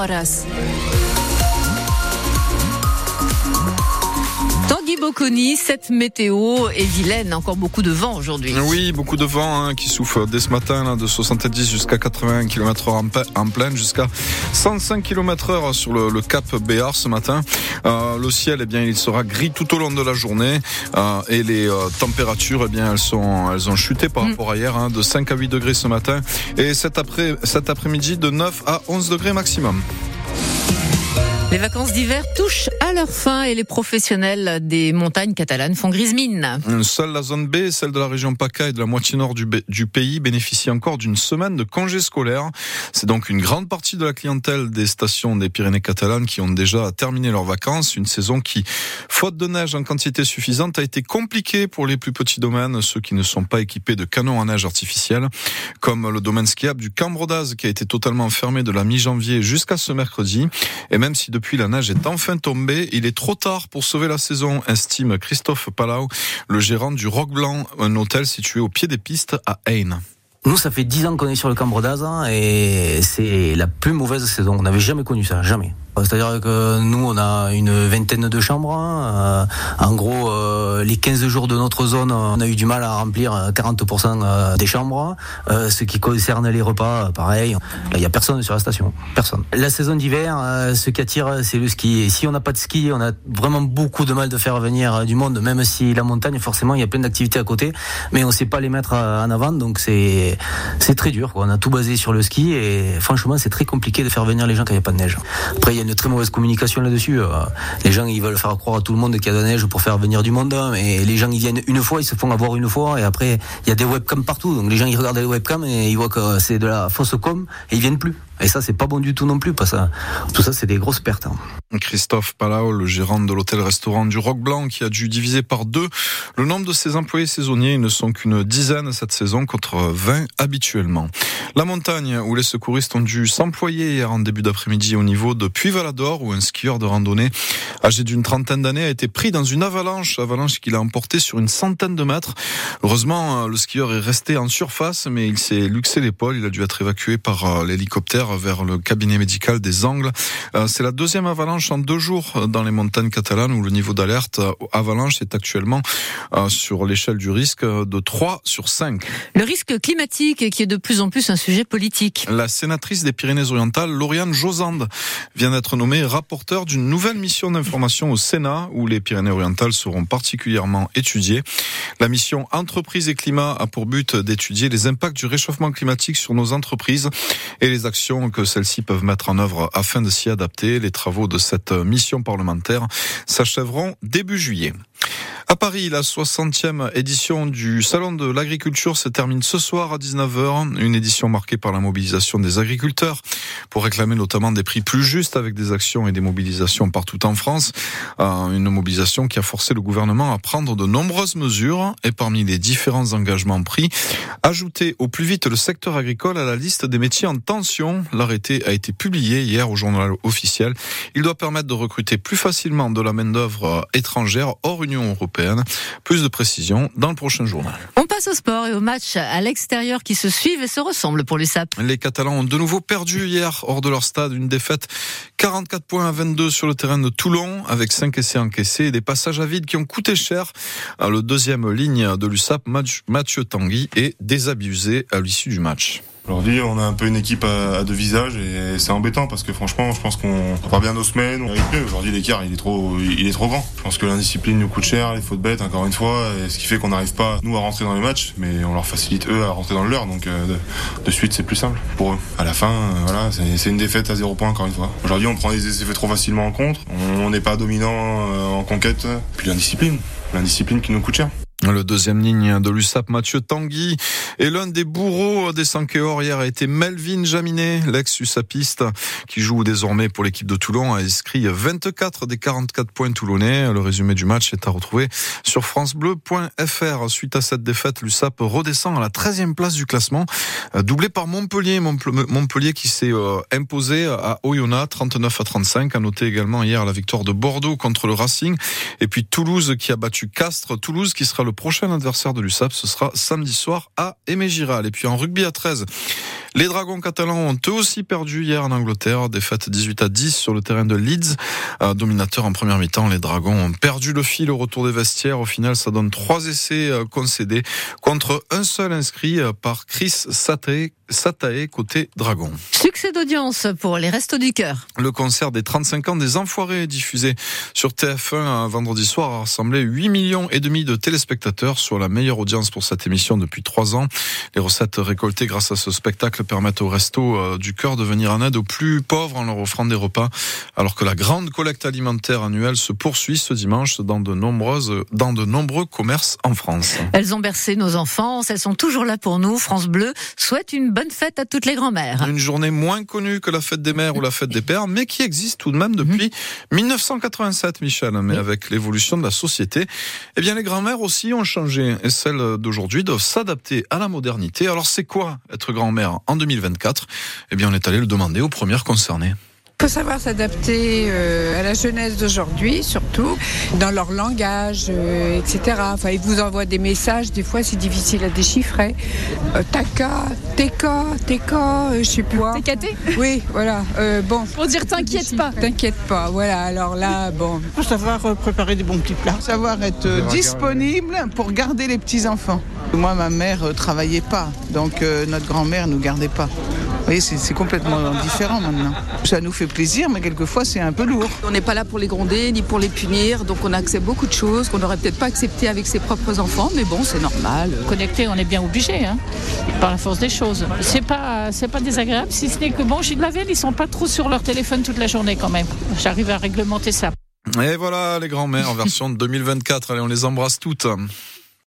oraz Tanguy Bocconi, cette météo est vilaine, encore beaucoup de vent aujourd'hui. Oui, beaucoup de vent hein, qui souffle dès ce matin là, de 70 jusqu'à 80 km h en, pleine, jusqu'à 105 km h sur le, cap Béar ce matin. Euh, le ciel, eh bien, il sera gris tout au long de la journée euh, et les euh, températures, eh bien, elles sont, elles ont chuté par mm. rapport à hier, hein, de 5 à 8 degrés ce matin et cet après, cet après-midi de 9 à 11 degrés maximum. Les vacances d'hiver touchent leur et les professionnels des montagnes catalanes font grise mine. Seule la zone B, celle de la région PACA et de la moitié nord du, pays, bénéficient encore d'une semaine de congés scolaires. C'est donc une grande partie de la clientèle des stations des Pyrénées catalanes qui ont déjà terminé leurs vacances. Une saison qui, faute de neige en quantité suffisante, a été compliquée pour les plus petits domaines, ceux qui ne sont pas équipés de canons à neige artificielle, comme le domaine skiable du Cambrodaz qui a été totalement fermé de la mi-janvier jusqu'à ce mercredi. Et même si de depuis la neige est enfin tombée. Il est trop tard pour sauver la saison, estime Christophe Palau, le gérant du Roc Blanc, un hôtel situé au pied des pistes à Ain. Nous, ça fait dix ans qu'on est sur le Cambrodaz hein, et c'est la plus mauvaise saison. On n'avait jamais connu ça, jamais. C'est-à-dire que nous, on a une vingtaine de chambres. Hein. Euh, en gros, euh, les 15 jours de notre zone, on a eu du mal à remplir 40% euh, des chambres. ce qui concerne les repas, pareil. il n'y a personne sur la station. Personne. La saison d'hiver, ce qui attire, c'est le ski. Et si on n'a pas de ski, on a vraiment beaucoup de mal de faire venir du monde, même si la montagne, forcément, il y a plein d'activités à côté. Mais on ne sait pas les mettre en avant, donc c'est très dur. On a tout basé sur le ski et franchement, c'est très compliqué de faire venir les gens quand il n'y a pas de neige. Y a une très mauvaise communication là-dessus. Euh, les gens, ils veulent faire croire à tout le monde qu'il y a de la neige pour faire venir du monde. Hein, mais les gens, ils viennent une fois, ils se font avoir une fois. Et après, il y a des webcams partout. Donc les gens, ils regardent les webcams et ils voient que c'est de la fausse com et ils viennent plus. Et ça, c'est pas bon du tout non plus. Parce que tout ça, c'est des grosses pertes. Hein. Christophe Palau, le gérant de l'hôtel-restaurant du Roc Blanc, qui a dû diviser par deux le nombre de ses employés saisonniers. Ils ne sont qu'une dizaine cette saison contre 20 habituellement. La montagne, où les secouristes ont dû s'employer hier en début d'après-midi au niveau de Puy-Valador, où un skieur de randonnée âgé d'une trentaine d'années a été pris dans une avalanche, avalanche qu'il a emporté sur une centaine de mètres. Heureusement, le skieur est resté en surface, mais il s'est luxé l'épaule. Il a dû être évacué par euh, vers le cabinet médical des Angles. Euh, c'est la deuxième avalanche en deux jours dans les montagnes catalanes où le niveau d'alerte euh, avalanche est actuellement sur l'échelle du risque de 3 sur 5. Le risque climatique qui est de plus en plus un sujet politique. La sénatrice des Pyrénées-Orientales, Lauriane Josande, vient d'être nommée rapporteur d'une nouvelle mission d'information au Sénat où les Pyrénées-Orientales seront particulièrement étudiées. La mission Entreprises et Climat a pour but d'étudier les impacts du réchauffement climatique sur nos entreprises et les actions que celles-ci peuvent mettre en œuvre afin de s'y adapter. Les travaux de cette mission parlementaire s'achèveront début juillet. À Paris, la 60e édition du Salon de l'agriculture se termine ce soir à 19h. Une édition marquée par la mobilisation des agriculteurs pour réclamer notamment des prix plus justes avec des actions et des mobilisations partout en France. Euh, une mobilisation qui a forcé le gouvernement à prendre de nombreuses mesures et parmi les différents engagements pris, ajouter au plus vite le secteur agricole à la liste des métiers en tension. L'arrêté a été publié hier au journal officiel. Il doit permettre de recruter plus facilement de la main-d'œuvre étrangère hors Union européenne plus de précisions dans le prochain journal. On passe au sport et au match à l'extérieur qui se suivent et se ressemblent pour l'USAP. Les Catalans ont de nouveau perdu hier hors de leur stade une défaite 44 points à 22 sur le terrain de Toulon avec 5 essais encaissés et des passages à vide qui ont coûté cher. Le deuxième ligne de l'USAP, Mathieu Tanguy, est désabusé à l'issue du match. Aujourd'hui, on a un peu une équipe à, deux visages et c'est embêtant parce que franchement, je pense qu'on prend bien nos semaines. Aujourd'hui, l'écart, il est trop, il est trop grand. Je pense que l'indiscipline nous coûte cher, les fautes bêtes, encore une fois, et ce qui fait qu'on n'arrive pas nous à rentrer dans les matchs, mais on leur facilite eux à rentrer dans le leur. Donc euh, de, suite, c'est plus simple pour eux. À la fin, euh, voilà, c'est une défaite à zéro point encore une fois. Aujourd'hui, on prend des effets trop facilement en contre. On n'est pas dominant euh, en conquête. Puis l'indiscipline, l'indiscipline qui nous coûte cher. Le deuxième ligne de l'USAP, Mathieu Tanguy. Et l'un des bourreaux des Sankéor hier a été Melvin Jaminet, l'ex-USAPiste, qui joue désormais pour l'équipe de Toulon, a inscrit 24 des 44 points toulonnais. Le résumé du match est à retrouver sur francebleu.fr. Suite à cette défaite, l'USAP redescend à la 13e place du classement, doublé par Montpellier. Montpellier qui s'est euh, imposé à Oyonnax 39 à 35. A noté également hier la victoire de Bordeaux contre le Racing. Et puis Toulouse qui a battu Castres. Toulouse qui sera le le prochain adversaire de l'USAP, ce sera samedi soir à Aimé Giral. Et puis en rugby à 13, Les Dragons catalans ont eux aussi perdu hier en Angleterre, défaite 18 à 10 sur le terrain de Leeds. Euh, dominateur en première mi-temps, les Dragons ont perdu le fil au retour des vestiaires. Au final, ça donne trois essais euh, concédés contre un seul inscrit euh, par Chris Satae, Satae côté Dragon. Succès d'audience pour les Restos du Cœur. Le concert des 35 ans des Enfoirés diffusé sur TF1 un vendredi soir a rassemblé 8 millions et demi de téléspectateurs, soit la meilleure audience pour cette émission depuis trois ans. Les recettes récoltées grâce à ce spectacle permettent aux Restos du Cœur de venir en aide aux plus pauvres en leur offrant des repas, alors que la grande collecte alimentaire annuelle se poursuit ce dimanche dans de nombreuses, dans de nombreux commerces en France. Elles ont bercé nos enfants, elles sont toujours là pour nous. France Bleu souhaite une bonne fête à toutes les grand-mères. Une journée moins connue que la fête des mères ou la fête des pères, mais qui existe tout de même depuis 1987, Michel. Mais avec l'évolution de la société, eh bien les grand-mères aussi ont changé et celles d'aujourd'hui doivent s'adapter à la modernité. Alors c'est quoi être grand-mère en 2024 Eh bien on est allé le demander aux premières concernées. Il faut savoir s'adapter euh, à la jeunesse d'aujourd'hui, surtout dans leur langage, euh, etc. Enfin, ils vous envoient des messages, des fois c'est difficile à déchiffrer. Euh, taka, teka, teka, je sais plus quoi. Técaté Oui, voilà. bon. Pour dire t'inquiète pas. T'inquiète pas, voilà. Alors là, bon. Faut savoir préparer des bons petits plats. Savoir être disponible pour garder les petits enfants. Moi, ma mère travaillait pas, donc notre grand-mère nous gardait pas. Vous voyez, c'est complètement différent maintenant. Ça nous fait plaisir, mais quelquefois c'est un peu lourd. On n'est pas là pour les gronder ni pour les punir, donc on accepte beaucoup de choses qu'on n'aurait peut-être pas acceptées avec ses propres enfants, mais bon, c'est normal. Connecté, on est bien obligé, hein, par la force des choses. C'est pas, c'est pas désagréable, si ce n'est que bon, chez Lavel, ils sont pas trop sur leur téléphone toute la journée quand même. J'arrive à réglementer ça. Et voilà les grands-mères en version 2024. Allez, on les embrasse toutes.